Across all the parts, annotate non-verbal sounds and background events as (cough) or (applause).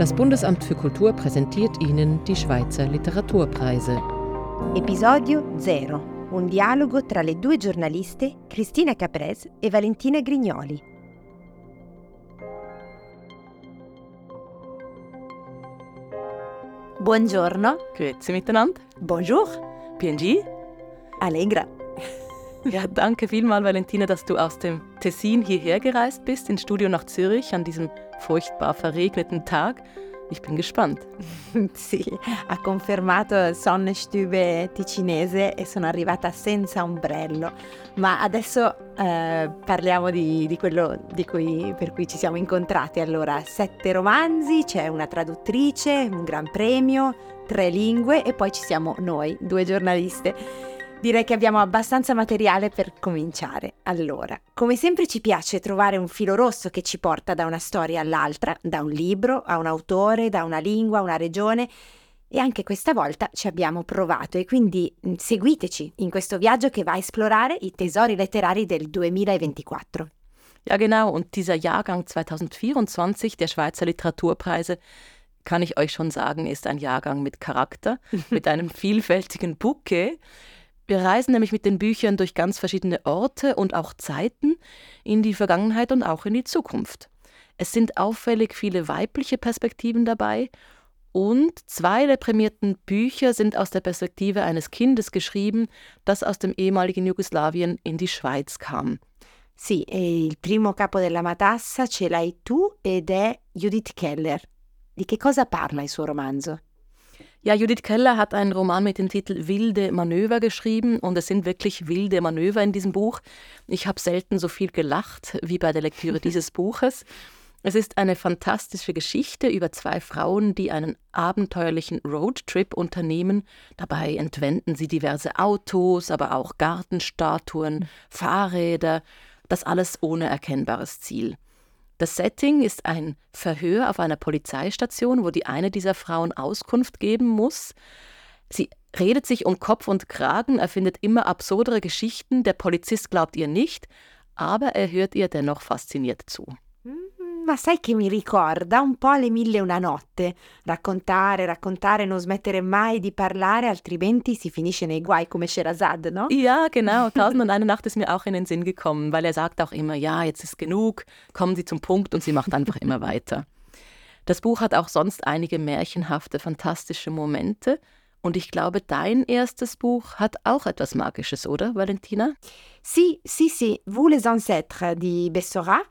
Das Bundesamt für Kultur präsentiert Ihnen die Schweizer Literaturpreise. Episodio 0. Un dialogo tra le due giornaliste Cristina Caprez e Valentina Grignoli. Buongiorno. Grüezi miteinander. Bonjour. PNG. Allegra. (laughs) Ja, danke vielmal, Valentina, dass du aus dem Tessin hierher gereist bist, ins Studio nach Zürich an diesem furchtbar verregneten Tag. Ich bin gespannt. (laughs) sì, ha confermato Sonnestube ticinese e sono arrivata senza ombrello. Ma adesso eh, parliamo di, di quello di cui, per cui ci siamo incontrati. Allora, sette romanzi, c'è una traduttrice, un gran premio, tre lingue e poi ci siamo noi, due giornaliste. Direi che abbiamo abbastanza materiale per cominciare. Allora, come sempre ci piace trovare un filo rosso che ci porta da una storia all'altra, da un libro a un autore, da una lingua a una regione. E anche questa volta ci abbiamo provato e quindi mm, seguiteci in questo viaggio che va a esplorare i tesori letterari del 2024. Ja, genau. Und dieser Jahrgang 2024 der Schweizer Literaturpreise, kann ich euch schon sagen, ist ein Jahrgang mit Charakter, (laughs) mit einem vielfältigen Bouquet. Wir reisen nämlich mit den Büchern durch ganz verschiedene Orte und auch Zeiten in die Vergangenheit und auch in die Zukunft. Es sind auffällig viele weibliche Perspektiven dabei und zwei der prämierten Bücher sind aus der Perspektive eines Kindes geschrieben, das aus dem ehemaligen Jugoslawien in die Schweiz kam. Sì, il primo capo della matassa ce l'hai tu ed è Judith Keller. Di che cosa parla il suo romanzo? Ja, Judith Keller hat einen Roman mit dem Titel Wilde Manöver geschrieben und es sind wirklich wilde Manöver in diesem Buch. Ich habe selten so viel gelacht wie bei der Lektüre (laughs) dieses Buches. Es ist eine fantastische Geschichte über zwei Frauen, die einen abenteuerlichen Roadtrip unternehmen. Dabei entwenden sie diverse Autos, aber auch Gartenstatuen, Fahrräder, das alles ohne erkennbares Ziel. Das Setting ist ein Verhör auf einer Polizeistation, wo die eine dieser Frauen Auskunft geben muss. Sie redet sich um Kopf und Kragen, erfindet immer absurdere Geschichten, der Polizist glaubt ihr nicht, aber er hört ihr dennoch fasziniert zu. Ma sai che mi ricorda un po' le mille e una notte. Raccontare, raccontare, non smettere mai di parlare, altrimenti si finisce nei guai come Sherazad, no? Ja, genau. Tausend und eine Nacht ist mir auch in den Sinn gekommen, weil er sagt auch immer, ja, jetzt ist genug, kommen Sie zum Punkt und sie macht einfach immer weiter. Das Buch hat auch sonst einige märchenhafte, fantastische Momente. Und ich glaube, dein erstes Buch hat auch etwas Magisches, oder, Valentina? Sì, sì, sì. Vous les ancêtres di Bessorat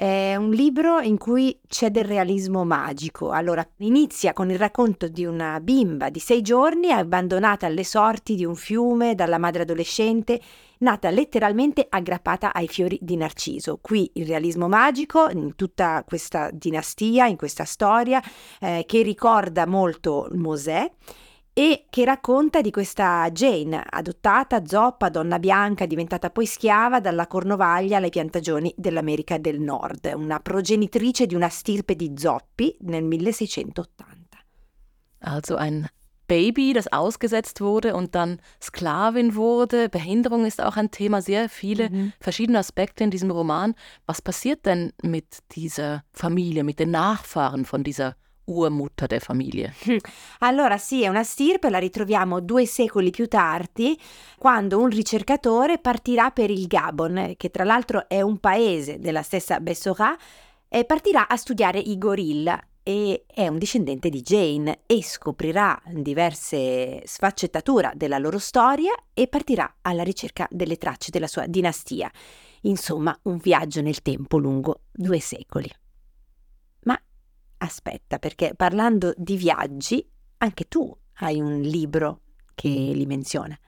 È un libro in cui c'è del realismo magico. Allora, inizia con il racconto di una bimba di sei giorni abbandonata alle sorti di un fiume dalla madre adolescente, nata letteralmente aggrappata ai fiori di Narciso. Qui il realismo magico in tutta questa dinastia, in questa storia, eh, che ricorda molto Mosè e che racconta di questa Jane, adottata, zoppa, donna bianca, diventata poi schiava dalla Cornovaglia alle piantagioni dell'America del Nord, una progenitrice di una stirpe di zoppi nel 1680. Also ein Baby, das ausgesetzt wurde und dann Sklavin wurde. Behinderung ist auch ein Thema, sehr viele mhm. verschiedene Aspekte in diesem Roman. Was passiert denn mit dieser Familie, mit den Nachfahren von dieser urmutter der Familie. (laughs) Allora sì, è una stirpe, la ritroviamo due secoli più tardi, quando un ricercatore partirà per il Gabon, che tra l'altro è un paese della stessa Bessorat, e partirà a studiare i gorilla e è un discendente di Jane e scoprirà diverse sfaccettature della loro storia e partirà alla ricerca delle tracce della sua dinastia. Insomma, un viaggio nel tempo lungo due secoli. Aspetta, perché parlando di viaggi, anche tu hai un libro che li menziona.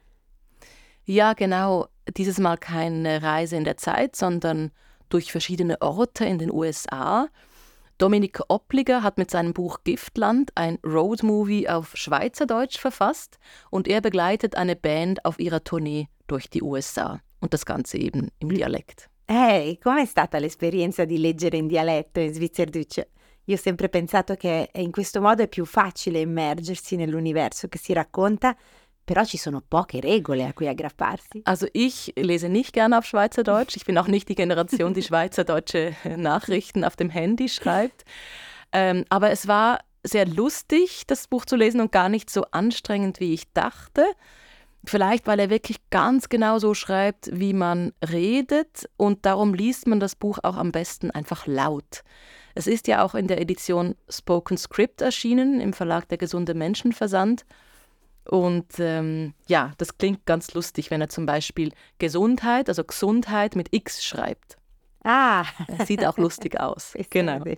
Ja, genau. Dieses Mal keine Reise in der Zeit, sondern durch verschiedene Orte in den USA. Dominik Oppliger hat mit seinem Buch Giftland ein Roadmovie auf Schweizerdeutsch verfasst und er begleitet eine Band auf ihrer Tournee durch die USA und das Ganze eben im Dialekt. Hey, com'è stata l'esperienza di leggere in dialetto in Svizzerdeutsch? Io ho sempre pensato che in questo modo è più facile immergersi nell'universo che si racconta, però ci sono poche Regole a cui aggrapparsi. Also ich lese nicht gerne auf Schweizerdeutsch. Ich bin auch nicht die Generation, die schweizerdeutsche Nachrichten auf dem Handy schreibt. Ähm, aber es war sehr lustig, das Buch zu lesen und gar nicht so anstrengend, wie ich dachte. Vielleicht, weil er wirklich ganz genau so schreibt, wie man redet und darum liest man das Buch auch am besten einfach laut. Es ist ja auch in der Edition Spoken Script erschienen im Verlag Der gesunde Menschenversand. Und ähm, ja, das klingt ganz lustig, wenn er zum Beispiel Gesundheit, also Gesundheit mit X schreibt. Ah. Sieht auch lustig aus. (laughs) genau. (laughs)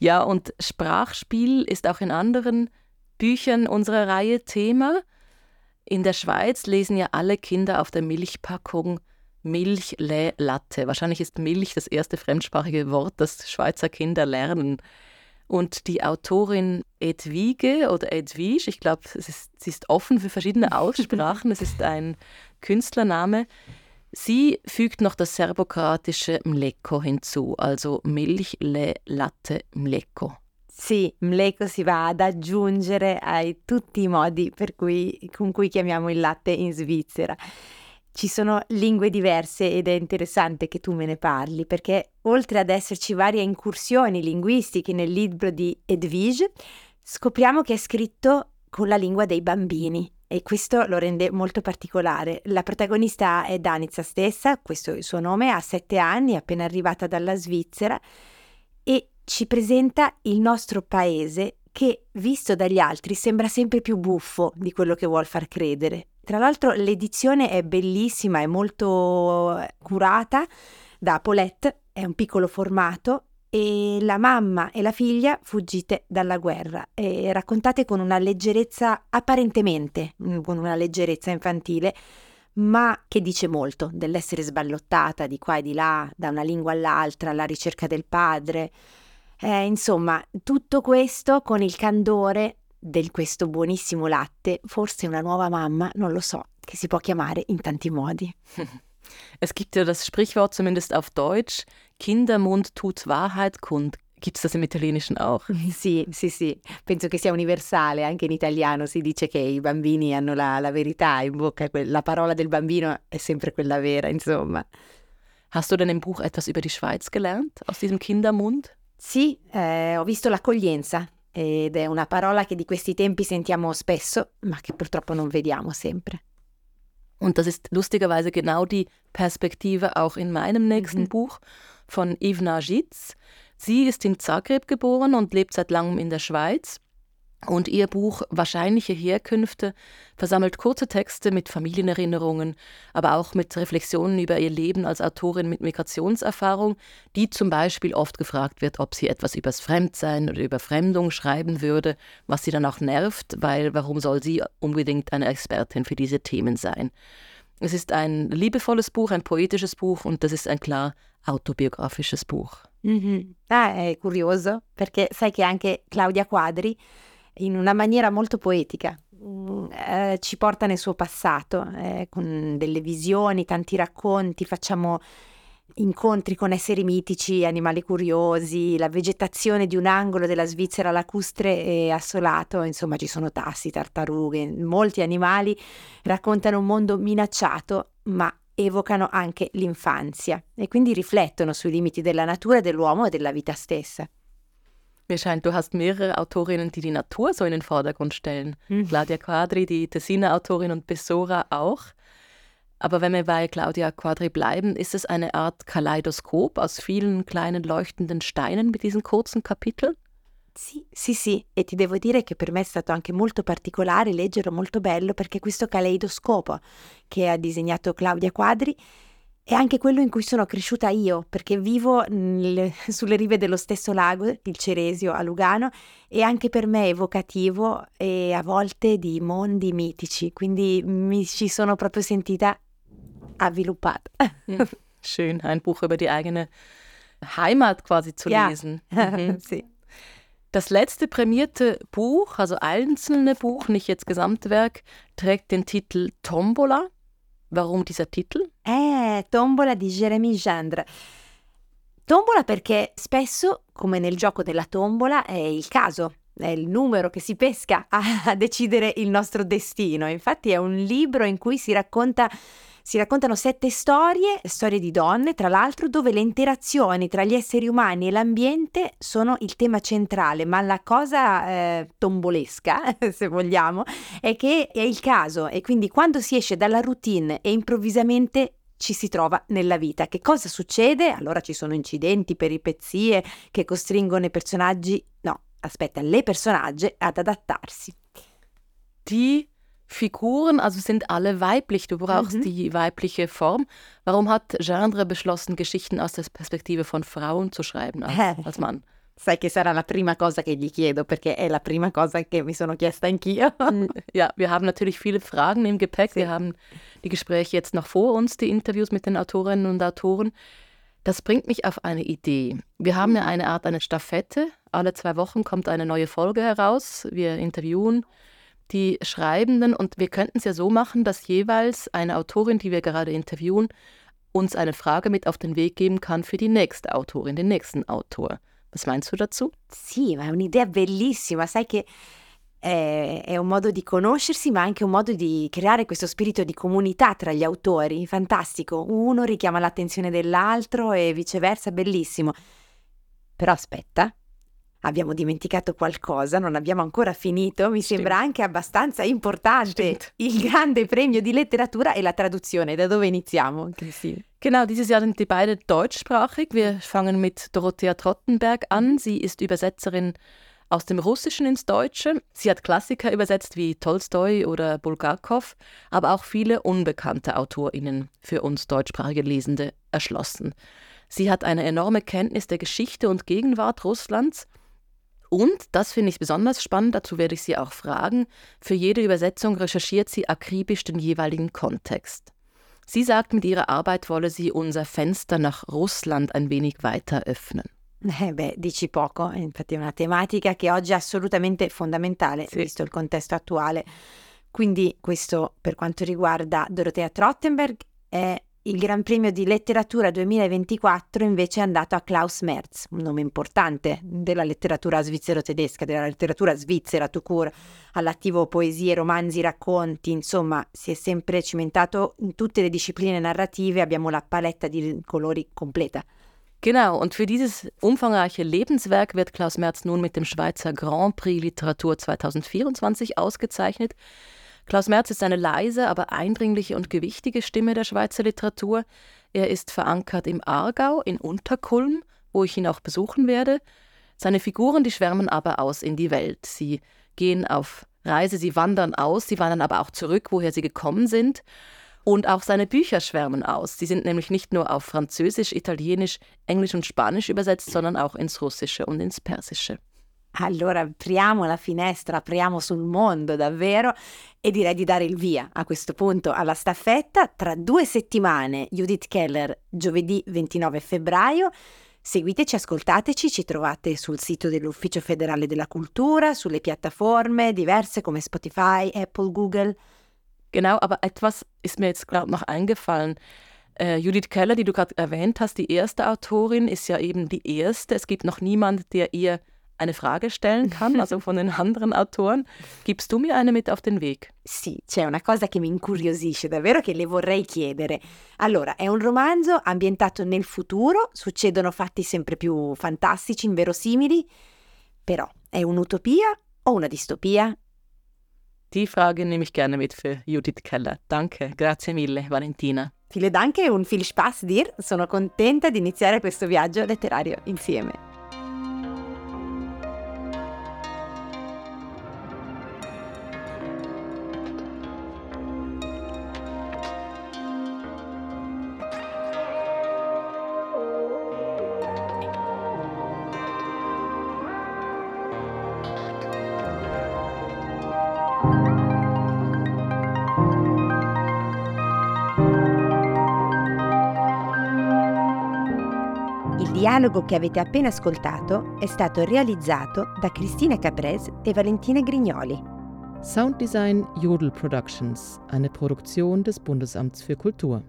Ja, und Sprachspiel ist auch in anderen Büchern unserer Reihe Thema. In der Schweiz lesen ja alle Kinder auf der Milchpackung Milch, Lä, Latte. Wahrscheinlich ist Milch das erste fremdsprachige Wort, das Schweizer Kinder lernen. Und die Autorin Edwige oder Edwige, ich glaube, sie ist offen für verschiedene (laughs) Aussprachen, es ist ein Künstlername. Sie fügt noch das serbokratische Mleko hinzu, also Milch, le, latte, mleko. Sì, mleko si va ad aggiungere a tutti i modi cui, con cui chiamiamo il latte in Svizzera. Ci sono lingue diverse ed è interessante che tu me ne parli perché oltre ad esserci varie incursioni linguistiche nel libro di Edwige, scopriamo che è scritto con la lingua dei bambini e questo lo rende molto particolare. La protagonista è Danica stessa, questo è il suo nome, ha sette anni, appena arrivata dalla Svizzera e ci presenta il nostro paese che, visto dagli altri, sembra sempre più buffo di quello che vuol far credere. Tra l'altro l'edizione è bellissima, è molto curata da Paulette, è un piccolo formato e la mamma e la figlia fuggite dalla guerra e raccontate con una leggerezza apparentemente, mm, con una leggerezza infantile, ma che dice molto dell'essere sballottata di qua e di là, da una lingua all'altra, alla ricerca del padre. Eh, insomma, tutto questo con il candore di questo buonissimo latte, forse una nuova mamma, non lo so, che si può chiamare in tanti modi. Es gibt ja das Sprichwort zumindest auf Deutsch, Kindermund tut Wahrheit kund. Gibt es das im Italienischen auch? (laughs) Sì, sì, sì, penso che sia universale, anche in italiano si dice che i bambini hanno la, la verità in bocca, la parola del bambino è sempre quella vera, insomma. Hast du denn im Buch etwas über die Schweiz gelernt, aus diesem Kindermund? Sì, eh, ho visto l'accoglienza, ed è una parola che di questi tempi sentiamo spesso, ma che purtroppo non vediamo sempre. Und das ist lustigerweise genau die Perspektive auch in meinem nächsten mhm. Buch von Ivna Jitz. Sie ist in Zagreb geboren und lebt seit langem in der Schweiz. Und ihr Buch Wahrscheinliche Herkünfte versammelt kurze Texte mit Familienerinnerungen, aber auch mit Reflexionen über ihr Leben als Autorin mit Migrationserfahrung, die zum Beispiel oft gefragt wird, ob sie etwas übers Fremdsein oder über Fremdung schreiben würde, was sie dann auch nervt, weil warum soll sie unbedingt eine Expertin für diese Themen sein? Es ist ein liebevolles Buch, ein poetisches Buch und das ist ein klar autobiografisches Buch. Mm-hmm. Ah, è curioso, perché sai che anche Claudia Quadri in una maniera molto poetica. Mm, eh, ci porta nel suo passato, eh, con delle visioni, tanti racconti, facciamo incontri con esseri mitici, animali curiosi, la vegetazione di un angolo della Svizzera lacustre e assolato, insomma ci sono tassi, tartarughe, molti animali raccontano un mondo minacciato, ma evocano anche l'infanzia e quindi riflettono sui limiti della natura, dell'uomo e della vita stessa. Mir scheint, du hast mehrere Autorinnen, die die Natur so in den Vordergrund stellen. Mhm. Claudia Quadri, die Tessiner Autorin und Bessora auch. Aber wenn wir bei Claudia Quadri bleiben, ist es eine Art Kaleidoskop aus vielen kleinen leuchtenden Steinen mit diesen kurzen Kapiteln? Sì, sì, sì, e ti devo dire che per me è stato anche molto particolare, leggero, molto bello, perché questo caleidoscopo che ha disegnato Claudia Quadri è anche quello in cui sono cresciuta io, perché vivo nel, (laughs) sulle rive dello stesso lago, il Ceresio a Lugano, e anche per me è evocativo e a volte di mondi mitici, quindi mi ci sono proprio sentita avviluppata. (laughs) Schön, ein Buch über die eigene Heimat quasi zu ja. lesen. (laughs) Mhm. sì. Das letzte prämierte Buch, also einzelne Buch, nicht jetzt Gesamtwerk, trägt den Titel Tombola. Warum dieser Titel? Eh, Tombola di Jeremy Gendre. Tombola perché spesso, come nel gioco della tombola, è il caso, è il numero che si pesca a decidere il nostro destino. Infatti è un libro in cui si racconta Si raccontano sette storie, storie di donne, tra l'altro, dove le interazioni tra gli esseri umani e l'ambiente sono il tema centrale, ma la cosa eh, tombolesca, (laughs) se vogliamo, è che è il caso e quindi quando si esce dalla routine e improvvisamente ci si trova nella vita. Che cosa succede? Allora ci sono incidenti, peripezie che costringono i personaggi, no, aspetta, le personaggi ad adattarsi. Die Figuren, also sind alle weiblich. Du brauchst mhm. die weibliche Form. Warum hat Genre beschlossen, Geschichten aus der Perspektive von Frauen zu schreiben als, als Mann? Sai che sarà la prima cosa che gli chiedo, perché è la prima cosa che mi sono chiesta anch'io. Mm, ja, wir haben natürlich viele Fragen im Gepäck. Wir haben die Gespräche jetzt noch vor uns, die Interviews mit den Autorinnen und Autoren. Das bringt mich auf eine Idee. Wir haben ja eine Art eine Staffette. Alle zwei Wochen kommt eine neue Folge heraus. Wir interviewen die Schreibenden und wir könnten es ja so machen, dass jeweils eine Autorin, die wir gerade interviewen, uns eine Frage mit auf den Weg geben kann für die nächste Autorin, den nächsten Autor. Was meinst du dazu? Sì, ma è un'idea bellissima. Sai che è, è, un modo di conoscersi, ma anche un modo di creare questo spirito di comunità tra gli autori. Fantastico. Uno richiama l'attenzione dell'altro e viceversa, bellissimo. Però aspetta, abbiamo dimenticato qualcosa, non abbiamo ancora finito, mi sembra anche abbastanza importante Stimmt. il grande premio di letteratura e la traduzione. Da dove iniziamo, Cristina? Genau, dieses Jahr sind die beide deutschsprachig. Wir fangen mit Dorothea Trottenberg an. Sie ist Übersetzerin aus dem Russischen ins Deutsche. Sie hat Klassiker übersetzt wie Tolstoi oder Bulgakov, aber auch viele unbekannte AutorInnen für uns deutschsprachige Lesende erschlossen. Sie hat eine enorme Kenntnis der Geschichte und Gegenwart Russlands. Und, das finde ich besonders spannend, dazu werde ich Sie auch fragen, für jede Übersetzung recherchiert sie akribisch den jeweiligen Kontext. Sie sagt, mit ihrer Arbeit wolle sie unser Fenster nach Russland ein wenig weiter öffnen. Eh beh, dici poco, infatti è una tematica che oggi è assolutamente fondamentale, Sì. visto il contesto attuale. Quindi questo per quanto riguarda Dorothea Trottenberg è il Gran Premio di Letteratura 2024 invece è andato a Klaus Merz, un nome importante della letteratura svizzero-tedesca, della letteratura svizzera tout court, all'attivo poesie, romanzi, racconti, insomma si è sempre cimentato in tutte le discipline narrative, abbiamo la paletta di colori completa. Genau, und für dieses umfangreiche Lebenswerk wird Klaus Merz nun mit dem Schweizer Grand Prix Literatur 2024 ausgezeichnet. Klaus Merz ist eine leise, aber eindringliche und gewichtige Stimme der Schweizer Literatur. Er ist verankert im Aargau, in Unterkulm, wo ich ihn auch besuchen werde. Seine Figuren, die schwärmen aber aus in die Welt. Sie gehen auf Reise, sie wandern aus, sie wandern aber auch zurück, woher sie gekommen sind. Und auch seine Bücher schwärmen aus. Sie sind nämlich nicht nur auf Französisch, Italienisch, Englisch und Spanisch übersetzt, sondern auch ins Russische und ins Persische. Allora apriamo la finestra, apriamo sul mondo davvero e direi di dare il via a questo punto alla staffetta. Tra due settimane Judith Keller, giovedì 29 febbraio. Seguiteci, ascoltateci, ci trovate sul sito dell'Ufficio federale della cultura, sulle piattaforme diverse come Spotify, Apple, Google. Genau, aber etwas ist mir jetzt gerade noch eingefallen. Äh, Judith Keller, die du gerade erwähnt hast, die erste Autorin, ist ja eben die erste. Es gibt noch niemand, der ihr eine Frage stellen kann, also von den anderen Autoren. Gibst du mir eine mit auf den Weg? Sì, c'è una cosa che mi incuriosisce davvero che le vorrei chiedere. Allora, è un romanzo ambientato nel futuro, succedono fatti sempre più fantastici, inverosimili, però è un'utopia o una distopia? Die Frage nehme ich gerne mit für Judith Keller. Danke, grazie mille, Valentina. Viele dank e un viel Spaß dir. Sono contenta di iniziare questo viaggio letterario insieme. Dialogo che avete appena ascoltato è stato realizzato da Cristina Caprese e Valentina Grignoli. Sounddesign Jodel Productions, eine Produktion des Bundesamts für Kultur.